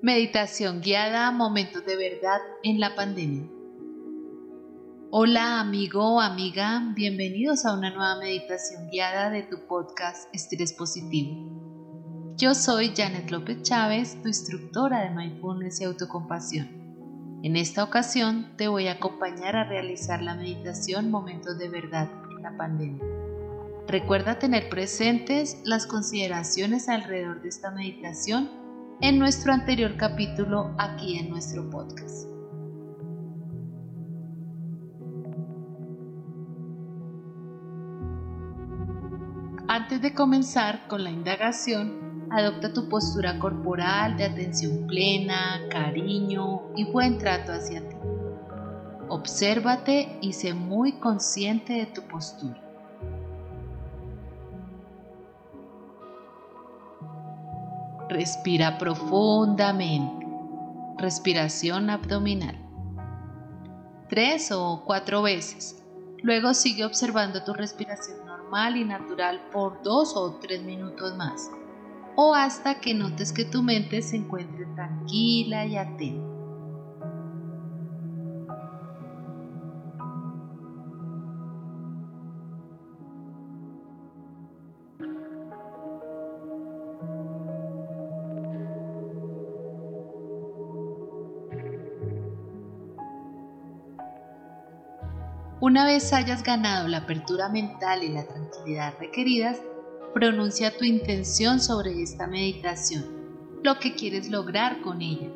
Meditación guiada a momentos de verdad en la pandemia. Hola amigo o amiga, bienvenidos a una nueva meditación guiada de tu podcast Estrés Positivo. Yo soy Janet López Chávez, tu instructora de mindfulness y autocompasión. En esta ocasión te voy a acompañar a realizar la meditación Momentos de verdad en la pandemia. Recuerda tener presentes las consideraciones alrededor de esta meditación en nuestro anterior capítulo aquí en nuestro podcast. Antes de comenzar con la indagación, adopta tu postura corporal de atención plena, cariño y buen trato hacia ti. Obsérvate y sé muy consciente de tu postura. Respira profundamente. Respiración abdominal. Tres o cuatro veces. Luego sigue observando tu respiración normal y natural por dos o tres minutos más. O hasta que notes que tu mente se encuentre tranquila y atenta. Una vez hayas ganado la apertura mental y la tranquilidad requeridas, pronuncia tu intención sobre esta meditación, lo que quieres lograr con ella.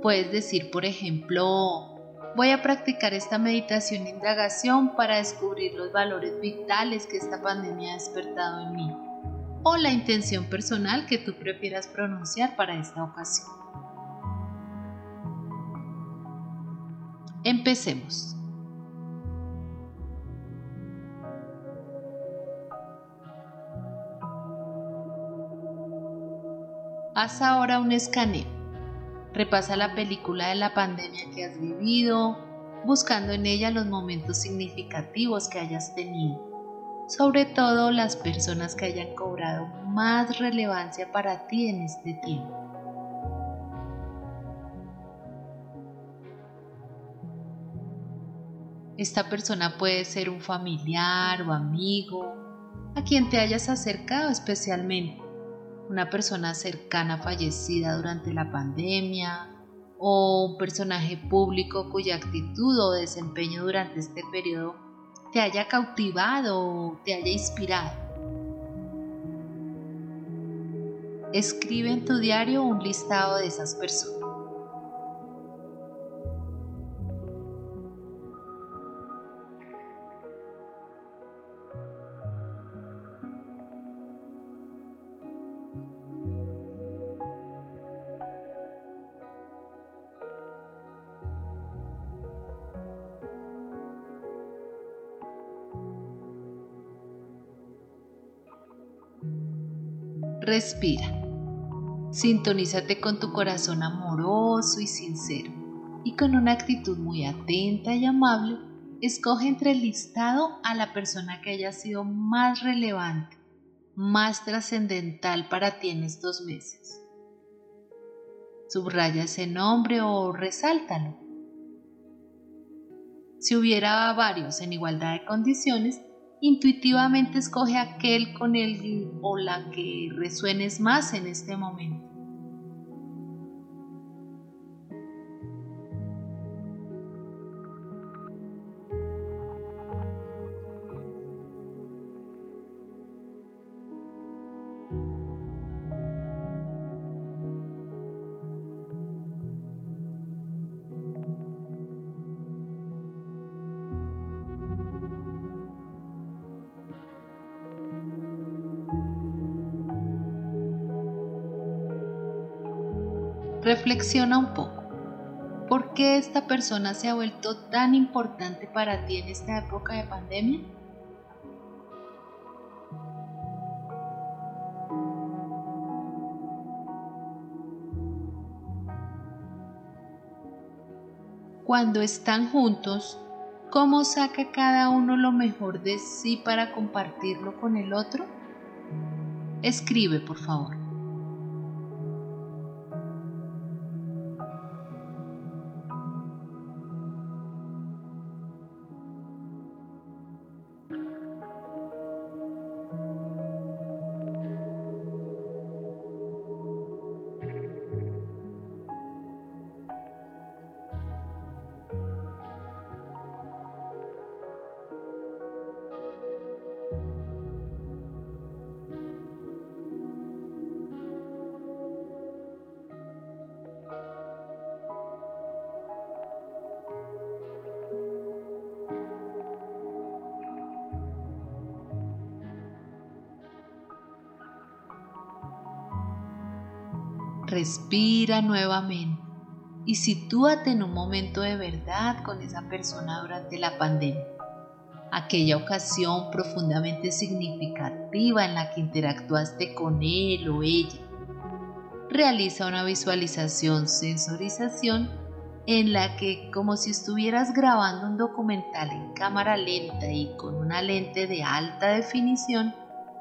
Puedes decir, por ejemplo, voy a practicar esta meditación de indagación para descubrir los valores vitales que esta pandemia ha despertado en mí, o la intención personal que tú prefieras pronunciar para esta ocasión. Empecemos. Haz ahora un escaneo. Repasa la película de la pandemia que has vivido, buscando en ella los momentos significativos que hayas tenido, sobre todo las personas que hayan cobrado más relevancia para ti en este tiempo. Esta persona puede ser un familiar o amigo a quien te hayas acercado especialmente una persona cercana fallecida durante la pandemia o un personaje público cuya actitud o desempeño durante este periodo te haya cautivado o te haya inspirado. Escribe en tu diario un listado de esas personas. Respira. Sintonízate con tu corazón amoroso y sincero y con una actitud muy atenta y amable, escoge entre el listado a la persona que haya sido más relevante, más trascendental para ti en estos meses. Subraya ese nombre o resáltalo. Si hubiera varios en igualdad de condiciones, intuitivamente escoge aquel con el o la que resuenes más en este momento. Reflexiona un poco. ¿Por qué esta persona se ha vuelto tan importante para ti en esta época de pandemia? Cuando están juntos, ¿cómo saca cada uno lo mejor de sí para compartirlo con el otro? Escribe, por favor. Respira nuevamente y sitúate en un momento de verdad con esa persona durante la pandemia. Aquella ocasión profundamente significativa en la que interactuaste con él o ella. Realiza una visualización, sensorización en la que, como si estuvieras grabando un documental en cámara lenta y con una lente de alta definición,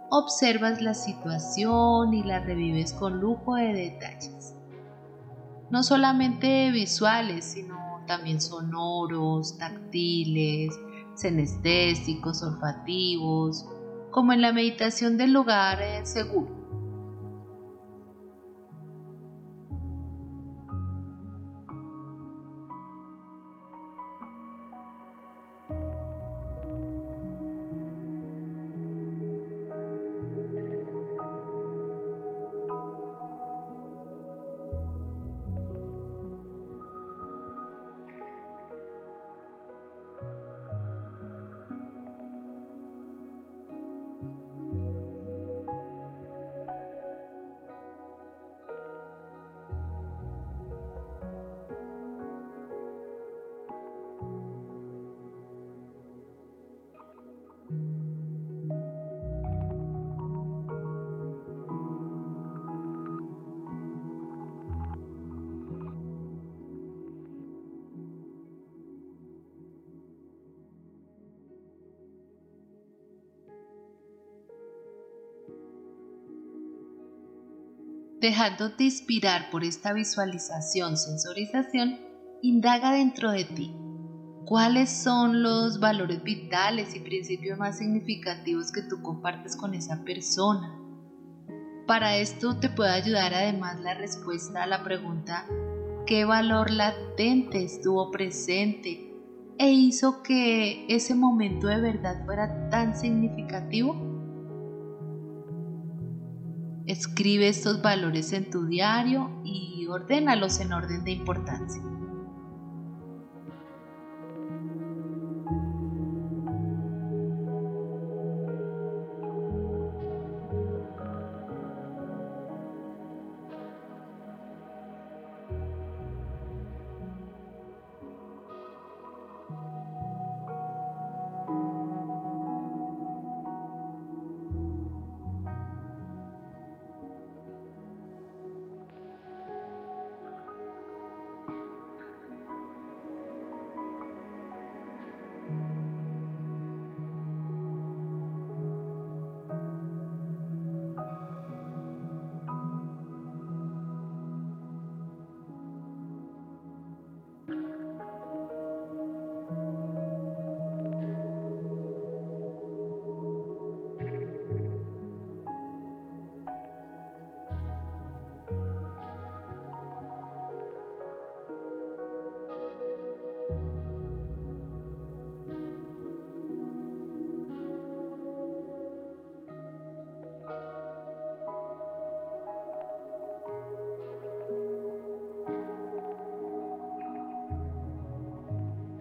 observas la situación y la revives con lujo de detalles. No solamente visuales, sino también sonoros, táctiles, senestésicos, olfativos, como en la meditación del lugar seguro. Dejándote inspirar por esta visualización, sensorización, indaga dentro de ti. ¿Cuáles son los valores vitales y principios más significativos que tú compartes con esa persona? Para esto te puede ayudar además la respuesta a la pregunta ¿qué valor latente estuvo presente e hizo que ese momento de verdad fuera tan significativo? Escribe estos valores en tu diario y ordénalos en orden de importancia.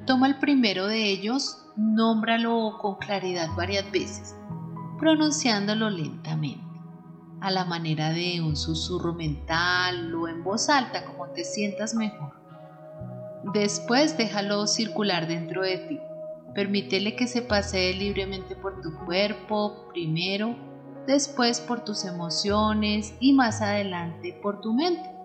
Toma el primero de ellos, nómbralo con claridad varias veces, pronunciándolo lentamente, a la manera de un susurro mental o en voz alta, como te sientas mejor. Después déjalo circular dentro de ti. Permítele que se pasee libremente por tu cuerpo primero, después por tus emociones y más adelante por tu mente.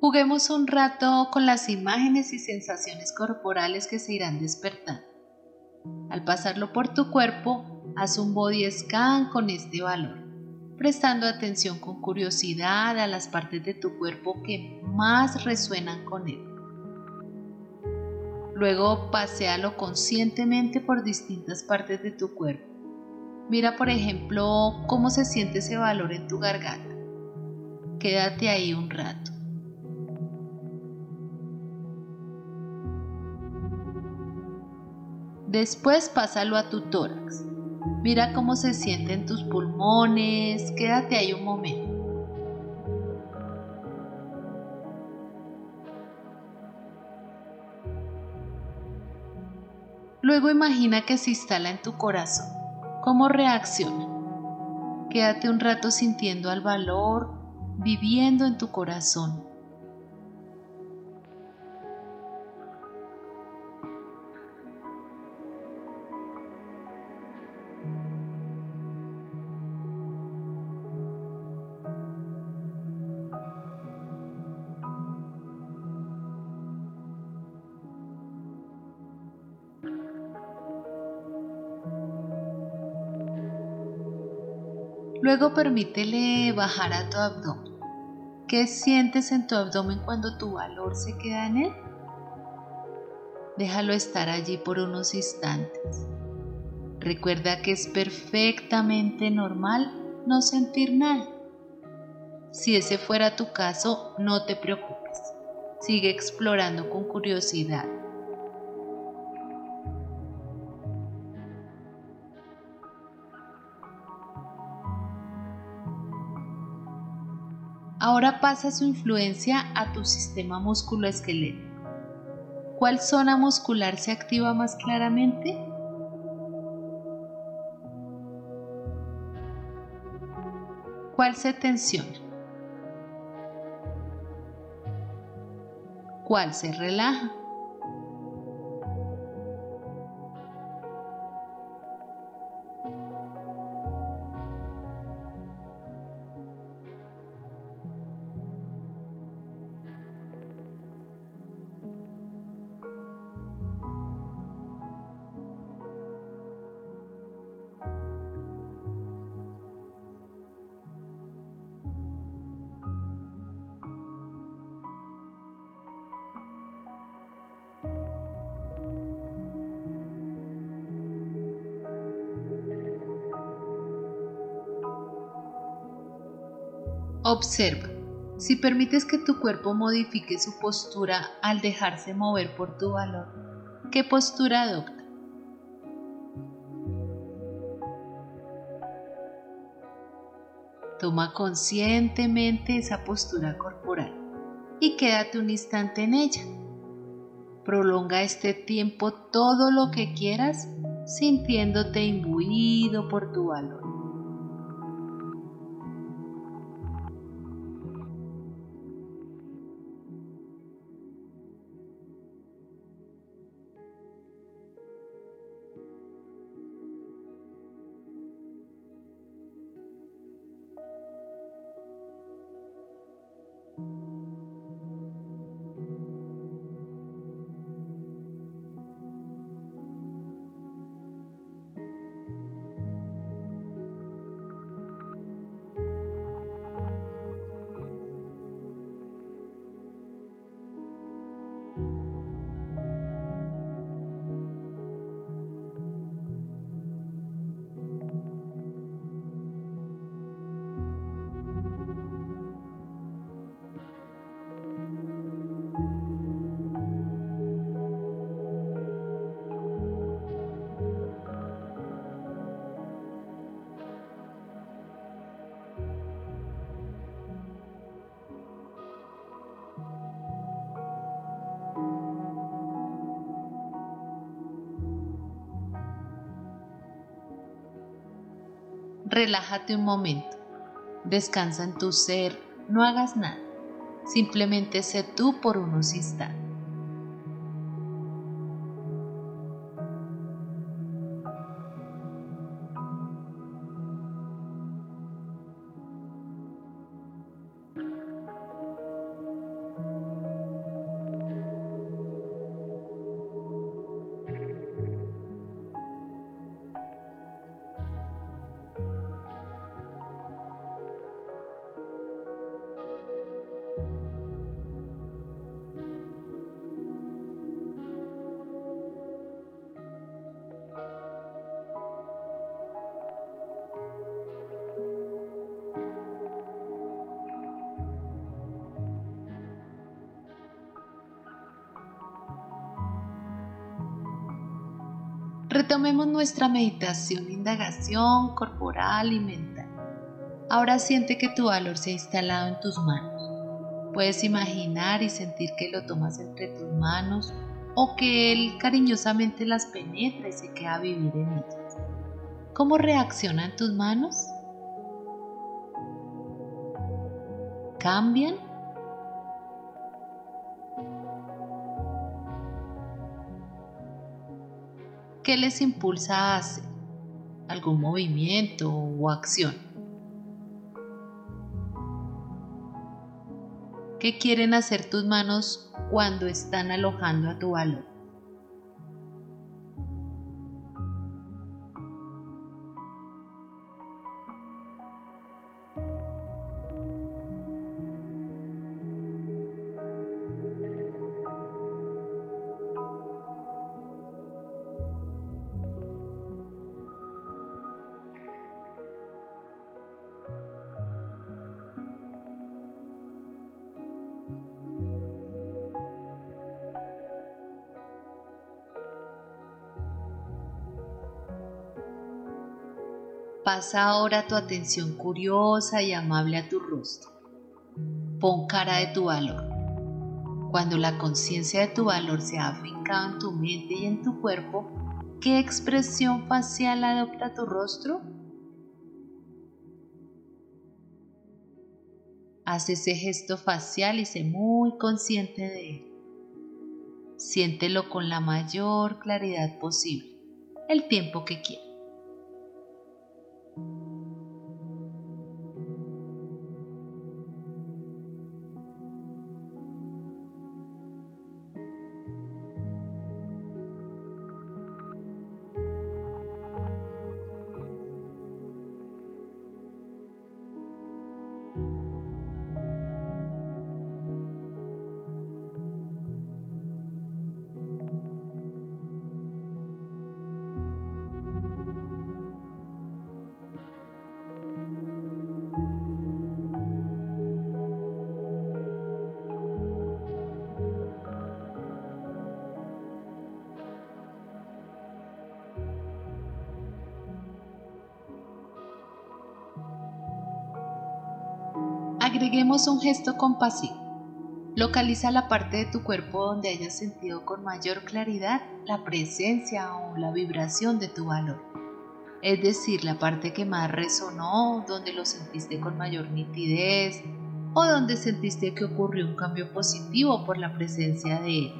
Juguemos un rato con las imágenes y sensaciones corporales que se irán despertando. Al pasarlo por tu cuerpo, haz un body scan con este valor, prestando atención con curiosidad a las partes de tu cuerpo que más resuenan con él. Luego paséalo conscientemente por distintas partes de tu cuerpo. Mira, por ejemplo, cómo se siente ese valor en tu garganta. Quédate ahí un rato. Después pásalo a tu tórax. Mira cómo se sienten tus pulmones. Quédate ahí un momento. Luego imagina que se instala en tu corazón. ¿Cómo reacciona? Quédate un rato sintiendo al valor, viviendo en tu corazón. Luego permítele bajar a tu abdomen. ¿Qué sientes en tu abdomen cuando tu valor se queda en él? Déjalo estar allí por unos instantes. Recuerda que es perfectamente normal no sentir nada. Si ese fuera tu caso, no te preocupes. Sigue explorando con curiosidad. Ahora pasa su influencia a tu sistema musculoesquelético. ¿Cuál zona muscular se activa más claramente? ¿Cuál se tensiona? ¿Cuál se relaja? Observa. Si permites que tu cuerpo modifique su postura al dejarse mover por tu valor, ¿qué postura adopta? Toma conscientemente esa postura corporal y quédate un instante en ella. Prolonga este tiempo todo lo que quieras sintiéndote imbuido por tu valor. Relájate un momento, descansa en tu ser, no hagas nada, simplemente sé tú por unos instantes. Retomemos nuestra meditación, indagación corporal y mental. Ahora siente que tu valor se ha instalado en tus manos. Puedes imaginar y sentir que lo tomas entre tus manos o que él cariñosamente las penetra y se queda a vivir en ellas. ¿Cómo reaccionan tus manos? ¿Cambian? ¿Qué les impulsa a hacer? ¿Algún movimiento o acción? ¿Qué quieren hacer tus manos cuando están alojando a tu valor? Pasa ahora tu atención curiosa y amable a tu rostro. Pon cara de tu valor. Cuando la conciencia de tu valor se ha afincado en tu mente y en tu cuerpo, ¿qué expresión facial adopta tu rostro? Haz ese gesto facial y sé muy consciente de él. Siéntelo con la mayor claridad posible, el tiempo que quieras. Agreguemos un gesto compasivo. Localiza la parte de tu cuerpo donde hayas sentido con mayor claridad la presencia o la vibración de tu valor. Es decir, la parte que más resonó, donde lo sentiste con mayor nitidez o donde sentiste que ocurrió un cambio positivo por la presencia de él.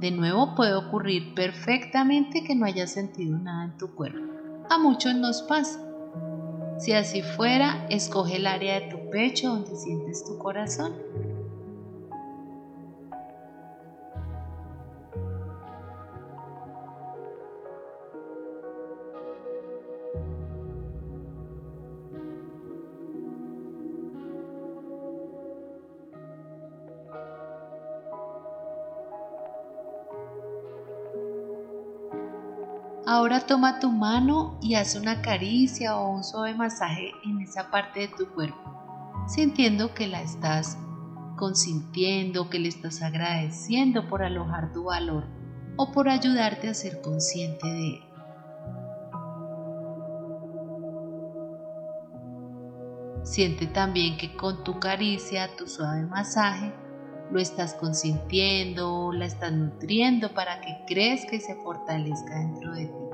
De nuevo puede ocurrir perfectamente que no hayas sentido nada en tu cuerpo. A muchos nos pasa. Si así fuera, escoge el área de tu pecho donde sientes tu corazón. Ahora toma tu mano y haz una caricia o un suave masaje en esa parte de tu cuerpo, sintiendo que la estás consintiendo, que le estás agradeciendo por alojar tu valor o por ayudarte a ser consciente de él. Siente también que con tu caricia, tu suave masaje, lo estás consintiendo, la estás nutriendo para que crezca y se fortalezca dentro de ti.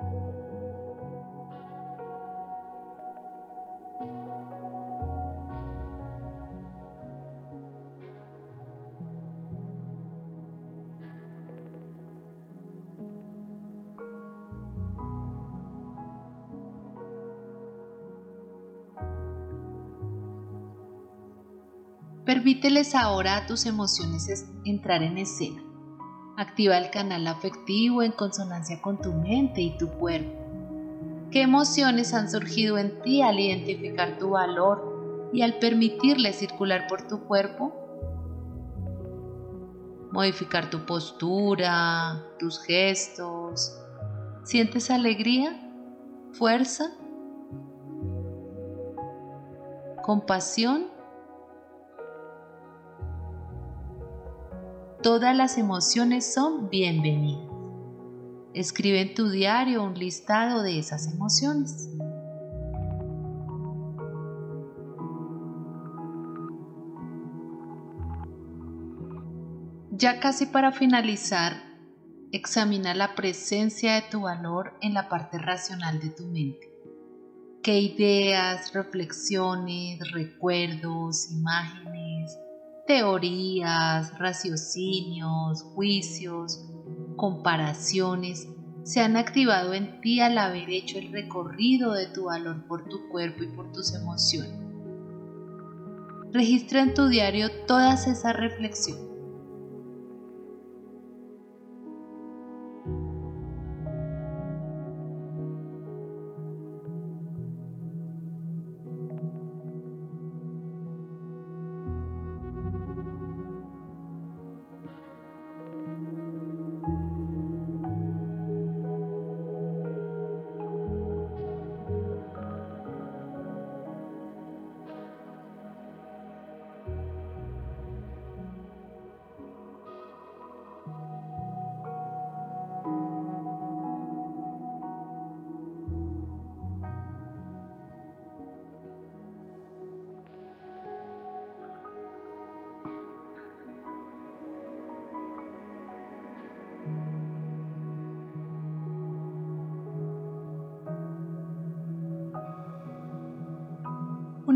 Permíteles ahora a tus emociones entrar en escena. Activa el canal afectivo en consonancia con tu mente y tu cuerpo. ¿Qué emociones han surgido en ti al identificar tu valor y al permitirle circular por tu cuerpo? Modificar tu postura, tus gestos. ¿Sientes alegría? ¿Fuerza? ¿Compasión? Todas las emociones son bienvenidas. Escribe en tu diario un listado de esas emociones. Ya casi para finalizar, examina la presencia de tu valor en la parte racional de tu mente. ¿Qué ideas, reflexiones, recuerdos, imágenes, teorías, raciocinios, juicios, comparaciones se han activado en ti al haber hecho el recorrido de tu valor por tu cuerpo y por tus emociones? Registra en tu diario todas esas reflexiones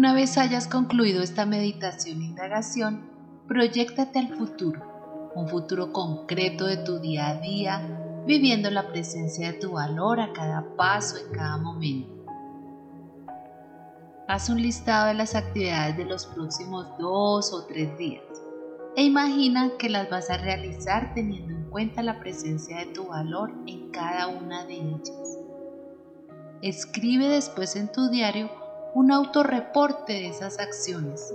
Una vez hayas concluido esta meditación e indagación, proyectate al futuro, un futuro concreto de tu día a día, viviendo la presencia de tu valor a cada paso, en cada momento. Haz un listado de las actividades de los próximos dos o tres días e imagina que las vas a realizar teniendo en cuenta la presencia de tu valor en cada una de ellas. Escribe después en tu diario un autorreporte de esas acciones.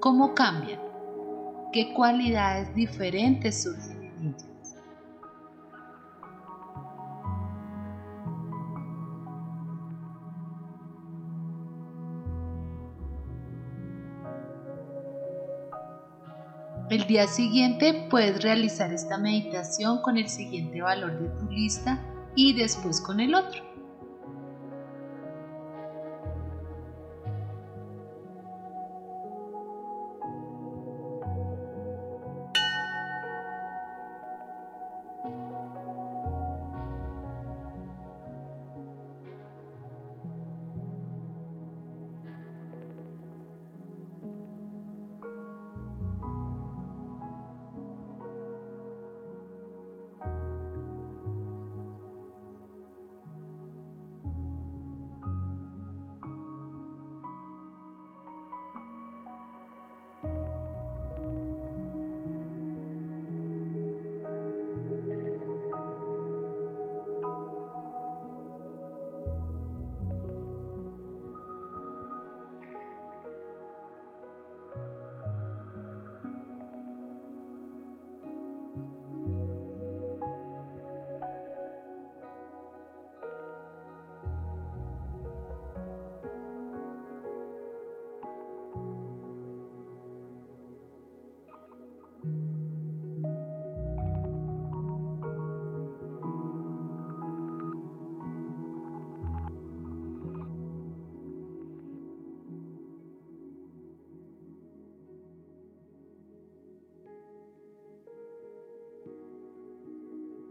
¿Cómo cambian? ¿Qué cualidades diferentes surgen en ellas? El día siguiente puedes realizar esta meditación con el siguiente valor de tu lista y después con el otro.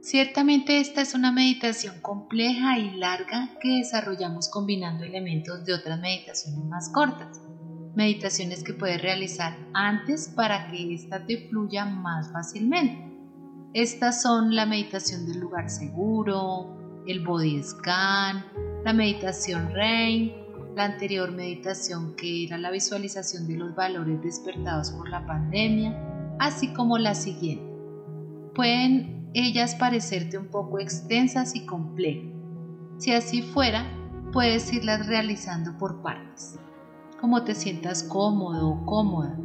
Ciertamente esta es una meditación compleja y larga que desarrollamos combinando elementos de otras meditaciones más cortas, meditaciones que puedes realizar antes para que ésta te fluya más fácilmente. Estas son la meditación del lugar seguro, el body scan, la meditación RAIN, la anterior meditación que era la visualización de los valores despertados por la pandemia, así como la siguiente. Pueden ellas parecerte un poco extensas y complejas. Si así fuera, puedes irlas realizando por partes, como te sientas cómodo o cómoda,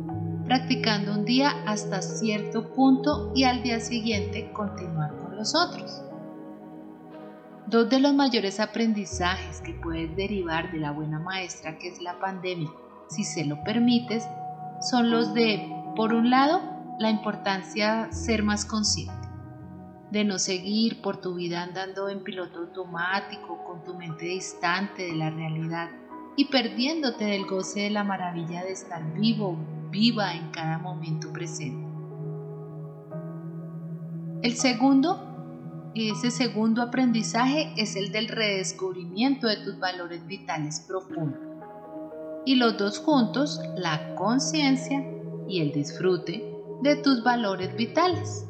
practicando un día hasta cierto punto y al día siguiente continuar con los otros. Dos de los mayores aprendizajes que puedes derivar de la buena maestra que es la pandemia, si se lo permites, son los de, por un lado, la importancia ser más consciente de no seguir por tu vida andando en piloto automático con tu mente distante de la realidad y perdiéndote del goce de la maravilla de estar vivo, viva en cada momento presente. El segundo, ese segundo aprendizaje es el del redescubrimiento de tus valores vitales profundos. Y los dos juntos, la conciencia y el disfrute de tus valores vitales.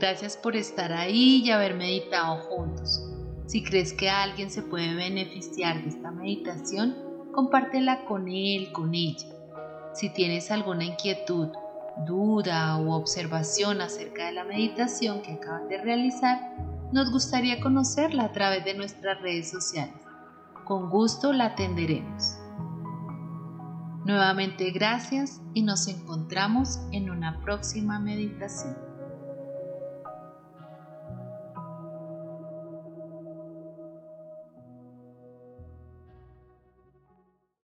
Gracias por estar ahí y haber meditado juntos. Si crees que alguien se puede beneficiar de esta meditación, compártela con él, con ella. Si tienes alguna inquietud, duda o observación acerca de la meditación que acabas de realizar, nos gustaría conocerla a través de nuestras redes sociales. Con gusto la atenderemos. Nuevamente gracias y nos encontramos en una próxima meditación.